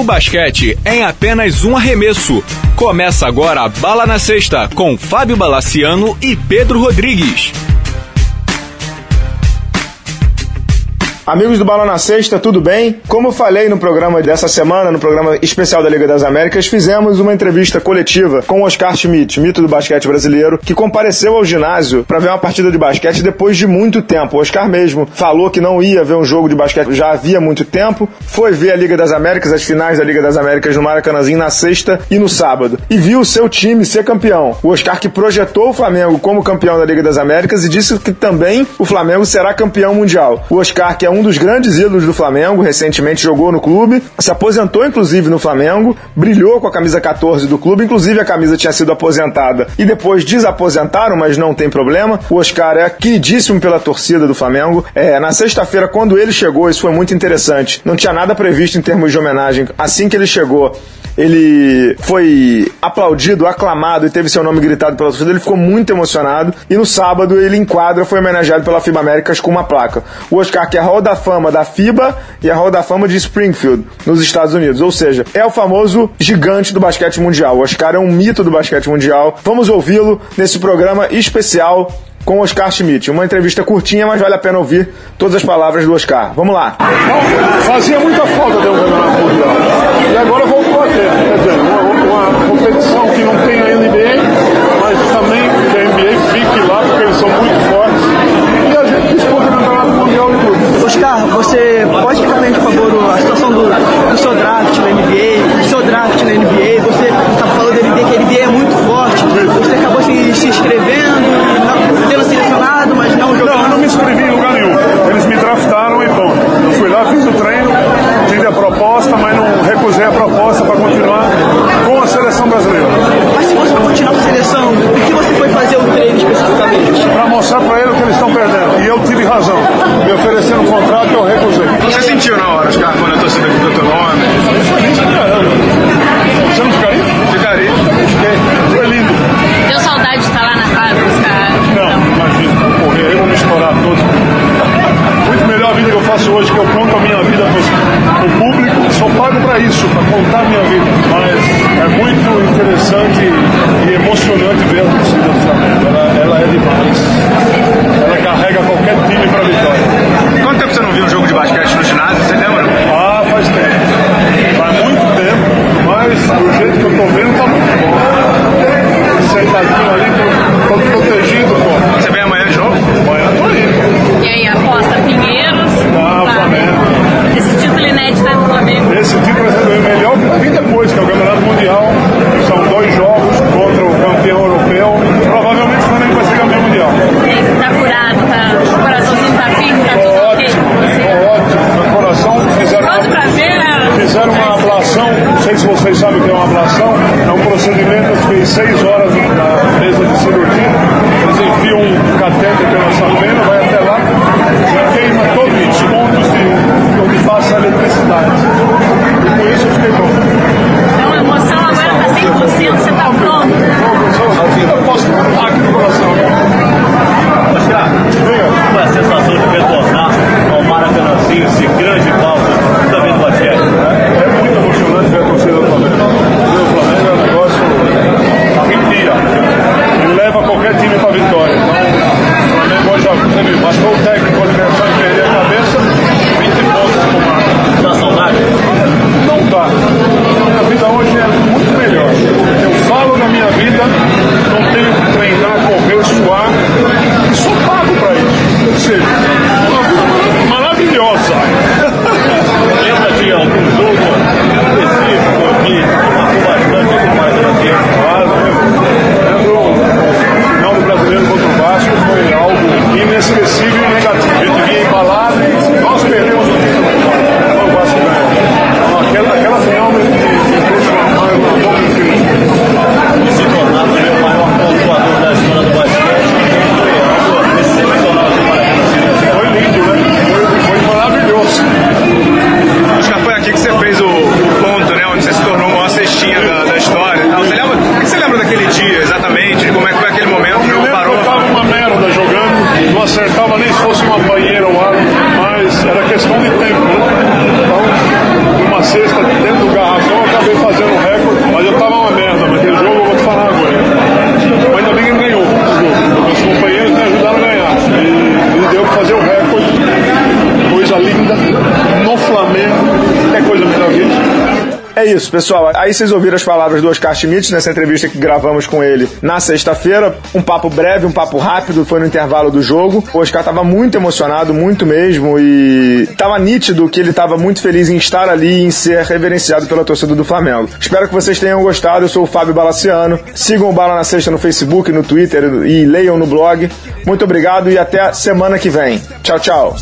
O basquete é em apenas um arremesso. Começa agora a Bala na Sexta com Fábio Balaciano e Pedro Rodrigues. Amigos do Bala na Sexta, tudo bem? Como eu falei no programa dessa semana, no programa especial da Liga das Américas, fizemos uma entrevista coletiva com Oscar Schmidt, mito do basquete brasileiro, que compareceu ao ginásio para ver uma partida de basquete depois de muito tempo. O Oscar mesmo falou que não ia ver um jogo de basquete já havia muito tempo, foi ver a Liga das Américas, as finais da Liga das Américas no Maracanãzinho na sexta e no sábado, e viu o seu time ser campeão. O Oscar que projetou o Flamengo como campeão da Liga das Américas e disse que também o Flamengo será campeão mundial. O Oscar, que é um um dos grandes ídolos do Flamengo, recentemente jogou no clube, se aposentou inclusive no Flamengo, brilhou com a camisa 14 do clube, inclusive a camisa tinha sido aposentada e depois desaposentaram, mas não tem problema. O Oscar é queridíssimo pela torcida do Flamengo. É, na sexta-feira, quando ele chegou, isso foi muito interessante. Não tinha nada previsto em termos de homenagem. Assim que ele chegou, ele foi aplaudido, aclamado e teve seu nome gritado pela torcida, ele ficou muito emocionado. E no sábado ele enquadra, foi homenageado pela FIBA Américas com uma placa. O Oscar, que a Hall da Fama da FIBA e a Hall da Fama de Springfield, nos Estados Unidos. Ou seja, é o famoso gigante do basquete mundial. O Oscar é um mito do basquete mundial. Vamos ouvi-lo nesse programa especial com Oscar Schmidt. Uma entrevista curtinha, mas vale a pena ouvir todas as palavras do Oscar. Vamos lá. Fazia muita falta ter um campeonato mundial. E agora voltou a ter. Quer dizer, uma, uma competição que não tem a NBA, mas também que a NBA fique lá, porque eles são muito fortes. E a gente disputa o campeonato mundial em tudo. Oscar, você pode explicar, por favor, a situação do, do seu draft na NBA, do seu draft na NBA? Você está falando da NBA, que a NBA é muito forte. Você acabou se, se inscrevendo, tendo selecionado, mas não jogando. Não, eu não me inscrevi em lugar nenhum. Eles me draftaram e bom. Eu fui lá, fiz o treino, tive a proposta, mas não recusei a proposta para continuar com a seleção brasileira. Mas se você continuar com a seleção, o que você foi fazer o treino especificamente? Para mostrar para eles o que eles estão perdendo. E eu tive razão. Me ofereceram um contrato eu recusei. Você sentiu na hora, Oscar, quando a torcida gritou teu nome? Caramba. Você não ficaria? Ficaria. Fiquei. Foi lindo. Deu saudade de estar lá na casa, Oscar? Não, imagina, vou correr, eu vou me estourar todo. Muito melhor a vida que eu faço hoje, que eu conto a minha vida para o público, sou pago para isso, para contar a minha vida. Mas é muito interessante e emocionante ver a torcida do Flamengo. Ela, ela é demais. Ela carrega qualquer time para vitória. Quanto tempo você não viu um jogo de basquete no ginásio? Você lembra? Ah, faz tempo. Faz muito tempo, mas do eu vendo tá muito bom. Sentadinho ali, tô, tô protegido, pô. Você vem amanhã de novo? Amanhã tô indo. E aí, aposta Pinheiros? Ah, Flamengo. Esse título inédito é do 6 horas hoje já dia, exatamente, como é que foi aquele momento. Eu me parou. eu tava uma merda jogando, não acertava nem se fosse uma banheira ou algo, mas era questão de tempo, né? Então, numa cesta dentro do garrafão, eu acabei fazendo o recorde, mas eu tava uma merda, mas aquele jogo eu vou te falar agora. Mas ainda bem que ele ganhou. Meus companheiros me ajudaram a ganhar. E, e deu pra fazer o recorde. Coisa linda no Flamengo isso, pessoal. Aí vocês ouviram as palavras do Oscar Schmidt nessa entrevista que gravamos com ele na sexta-feira. Um papo breve, um papo rápido, foi no intervalo do jogo. O Oscar tava muito emocionado, muito mesmo, e tava nítido que ele tava muito feliz em estar ali e em ser reverenciado pela torcida do Flamengo. Espero que vocês tenham gostado. Eu sou o Fábio Balaciano. Sigam o Bala na Sexta no Facebook, no Twitter e leiam no blog. Muito obrigado e até semana que vem. Tchau, tchau.